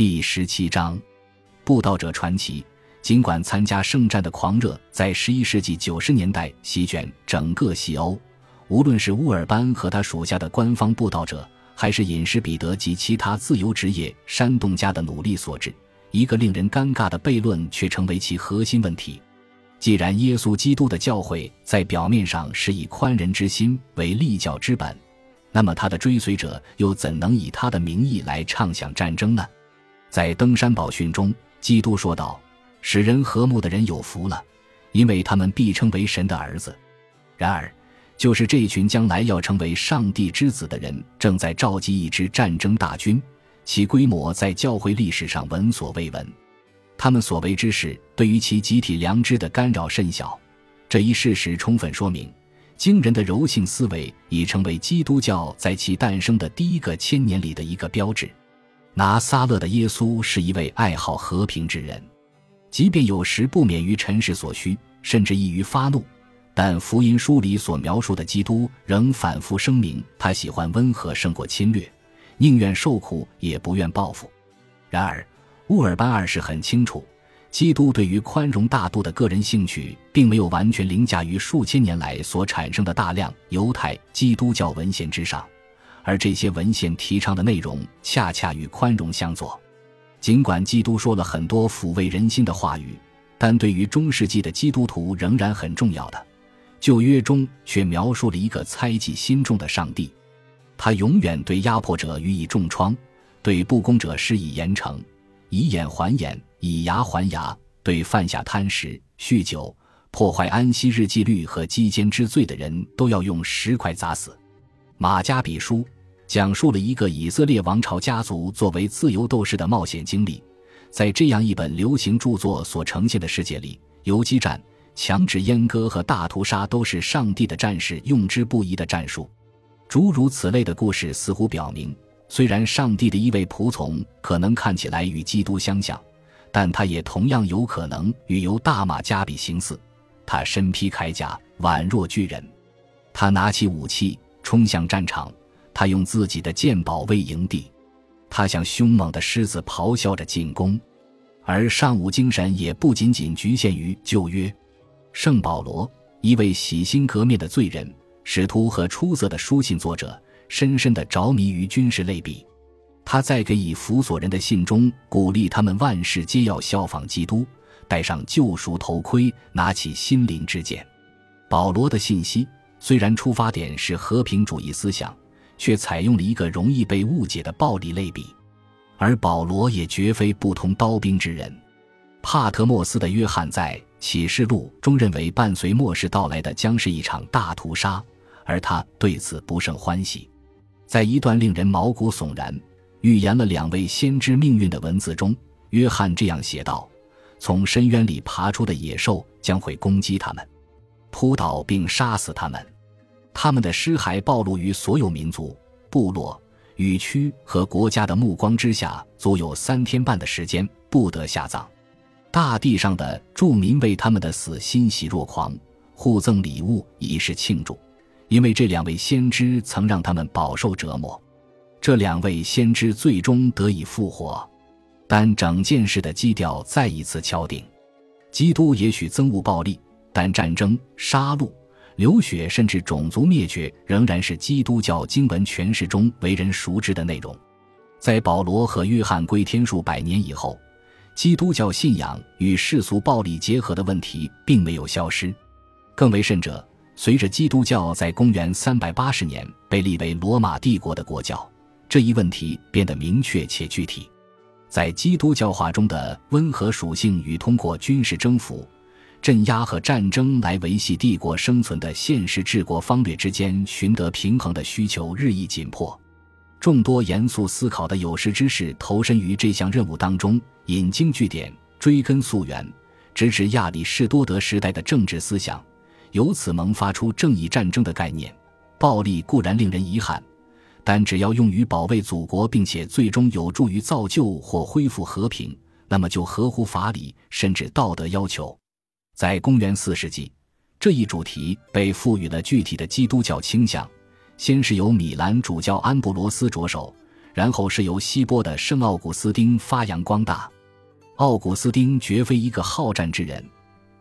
第十七章，布道者传奇。尽管参加圣战的狂热在十一世纪九十年代席卷整个西欧，无论是乌尔班和他属下的官方布道者，还是隐士彼得及其他自由职业煽动家的努力所致，一个令人尴尬的悖论却成为其核心问题。既然耶稣基督的教会在表面上是以宽仁之心为立教之本，那么他的追随者又怎能以他的名义来畅想战争呢？在登山宝训中，基督说道：“使人和睦的人有福了，因为他们必称为神的儿子。”然而，就是这群将来要成为上帝之子的人，正在召集一支战争大军，其规模在教会历史上闻所未闻。他们所为之事对于其集体良知的干扰甚小，这一事实充分说明，惊人的柔性思维已成为基督教在其诞生的第一个千年里的一个标志。拿撒勒的耶稣是一位爱好和平之人，即便有时不免于尘世所需，甚至易于发怒，但福音书里所描述的基督仍反复声明，他喜欢温和胜过侵略，宁愿受苦也不愿报复。然而。乌尔班二世很清楚，基督对于宽容大度的个人兴趣，并没有完全凌驾于数千年来所产生的大量犹太基督教文献之上，而这些文献提倡的内容恰恰与宽容相左。尽管基督说了很多抚慰人心的话语，但对于中世纪的基督徒仍然很重要的旧约中却描述了一个猜忌心重的上帝，他永远对压迫者予以重创，对不公者施以严惩。以眼还眼，以牙还牙。对犯下贪食、酗酒、破坏安息日纪律和鸡奸之罪的人，都要用石块砸死。马加比书讲述了一个以色列王朝家族作为自由斗士的冒险经历。在这样一本流行著作所呈现的世界里，游击战、强制阉割和大屠杀都是上帝的战士用之不疑的战术。诸如此类的故事似乎表明。虽然上帝的一位仆从可能看起来与基督相像，但他也同样有可能与由大马加比形似。他身披铠甲，宛若巨人；他拿起武器，冲向战场；他用自己的剑保卫营地；他像凶猛的狮子咆哮着进攻。而尚武精神也不仅仅局限于旧约。圣保罗，一位洗心革面的罪人，使徒和出色的书信作者。深深的着迷于军事类比，他在给以弗所人的信中鼓励他们万事皆要效仿基督，戴上救赎头盔，拿起心灵之剑。保罗的信息虽然出发点是和平主义思想，却采用了一个容易被误解的暴力类比，而保罗也绝非不通刀兵之人。帕特莫斯的约翰在启示录中认为，伴随末世到来的将是一场大屠杀，而他对此不胜欢喜。在一段令人毛骨悚然、预言了两位先知命运的文字中，约翰这样写道：“从深渊里爬出的野兽将会攻击他们，扑倒并杀死他们。他们的尸骸暴露于所有民族、部落、语区和国家的目光之下，足有三天半的时间，不得下葬。大地上的住民为他们的死欣喜若狂，互赠礼物以示庆祝。”因为这两位先知曾让他们饱受折磨，这两位先知最终得以复活，但整件事的基调再一次敲定：基督也许憎恶暴力，但战争、杀戮、流血，甚至种族灭绝，仍然是基督教经文诠释中为人熟知的内容。在保罗和约翰归天数百年以后，基督教信仰与世俗暴力结合的问题并没有消失，更为甚者。随着基督教在公元三百八十年被立为罗马帝国的国教，这一问题变得明确且具体。在基督教化中的温和属性与通过军事征服、镇压和战争来维系帝国生存的现实治国方略之间寻得平衡的需求日益紧迫。众多严肃思考的有识之士投身于这项任务当中，引经据典，追根溯源，直至亚里士多德时代的政治思想。由此萌发出正义战争的概念。暴力固然令人遗憾，但只要用于保卫祖国，并且最终有助于造就或恢复和平，那么就合乎法理甚至道德要求。在公元四世纪，这一主题被赋予了具体的基督教倾向。先是由米兰主教安布罗斯着手，然后是由西波的圣奥古斯丁发扬光大。奥古斯丁绝非一个好战之人，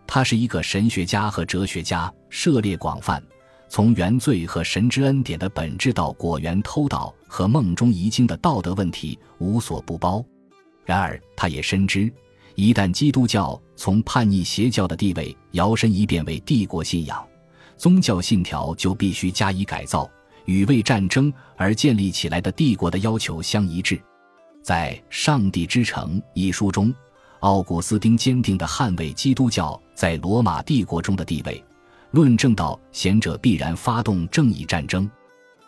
他是一个神学家和哲学家，涉猎广泛，从原罪和神之恩典的本质到果园偷盗和梦中遗精的道德问题，无所不包。然而，他也深知，一旦基督教从叛逆邪教的地位摇身一变为帝国信仰，宗教信条就必须加以改造。与为战争而建立起来的帝国的要求相一致，在《上帝之城》一书中，奥古斯丁坚定地捍卫基督教在罗马帝国中的地位，论证到贤者必然发动正义战争，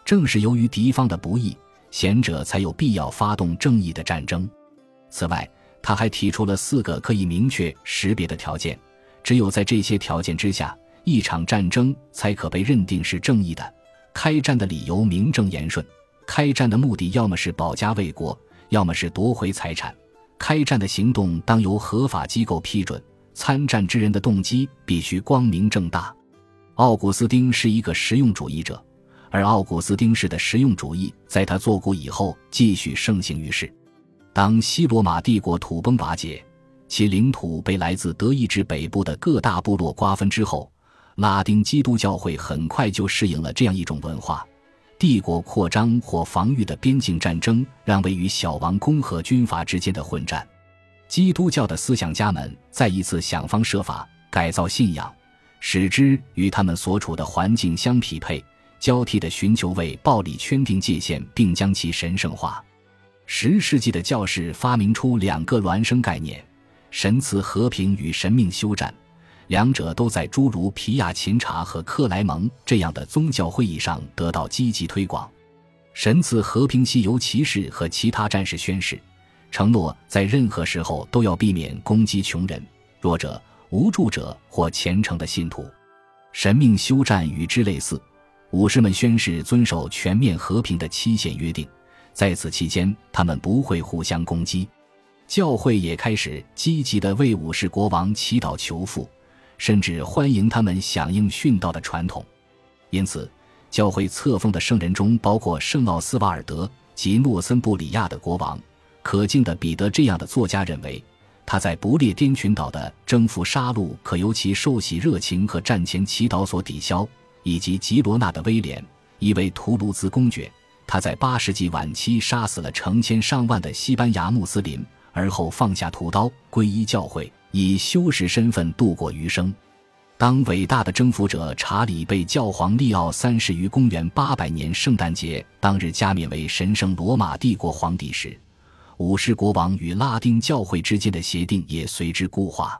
正是由于敌方的不义，贤者才有必要发动正义的战争。此外，他还提出了四个可以明确识别的条件，只有在这些条件之下，一场战争才可被认定是正义的。开战的理由名正言顺，开战的目的要么是保家卫国，要么是夺回财产。开战的行动当由合法机构批准，参战之人的动机必须光明正大。奥古斯丁是一个实用主义者，而奥古斯丁式的实用主义在他作古以后继续盛行于世。当西罗马帝国土崩瓦解，其领土被来自德意志北部的各大部落瓜分之后。拉丁基督教会很快就适应了这样一种文化：帝国扩张或防御的边境战争，让位于小王公和军阀之间的混战。基督教的思想家们再一次想方设法改造信仰，使之与他们所处的环境相匹配，交替的寻求为暴力圈定界限，并将其神圣化。十世纪的教士发明出两个孪生概念：神赐和平与神命休战。两者都在诸如皮亚琴察和克莱蒙这样的宗教会议上得到积极推广。神赐和平西游骑士和其他战士宣誓，承诺在任何时候都要避免攻击穷人、弱者、无助者或虔诚的信徒。神命休战与之类似，武士们宣誓遵守全面和平的期限约定，在此期间他们不会互相攻击。教会也开始积极地为武士国王祈祷求富。甚至欢迎他们响应殉道的传统，因此，教会册封的圣人中包括圣奥斯瓦尔德及诺森布里亚的国王。可敬的彼得这样的作家认为，他在不列颠群岛的征服杀戮可由其受洗热情和战前祈祷所抵消，以及吉罗纳的威廉，一位图卢兹公爵，他在八世纪晚期杀死了成千上万的西班牙穆斯林，而后放下屠刀皈依教会。以修士身份度过余生。当伟大的征服者查理被教皇利奥三世于公元八百年圣诞节当日加冕为神圣罗马帝国皇帝时，武士国王与拉丁教会之间的协定也随之固化。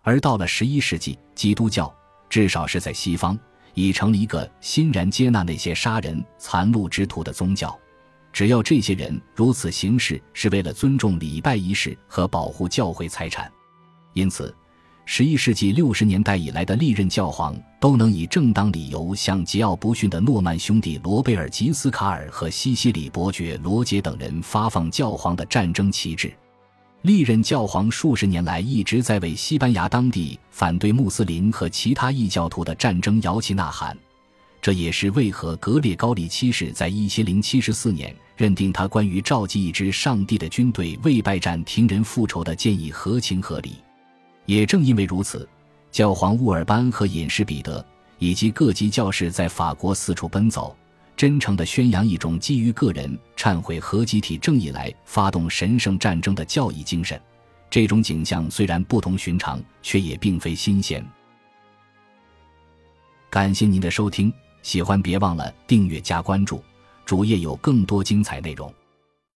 而到了十一世纪，基督教至少是在西方已成了一个欣然接纳那些杀人残戮之徒的宗教，只要这些人如此行事是为了尊重礼拜仪式和保护教会财产。因此，十一世纪六十年代以来的历任教皇都能以正当理由向桀骜不驯的诺曼兄弟罗贝尔吉斯卡尔和西西里伯爵罗杰等人发放教皇的战争旗帜。历任教皇数十年来一直在为西班牙当地反对穆斯林和其他异教徒的战争摇旗呐喊，这也是为何格列高利七世在一千零七十四年认定他关于召集一支上帝的军队为拜占庭人复仇的建议合情合理。也正因为如此，教皇乌尔班和隐士彼得以及各级教士在法国四处奔走，真诚地宣扬一种基于个人忏悔和集体正义来发动神圣战争的教义精神。这种景象虽然不同寻常，却也并非新鲜。感谢您的收听，喜欢别忘了订阅加关注，主页有更多精彩内容。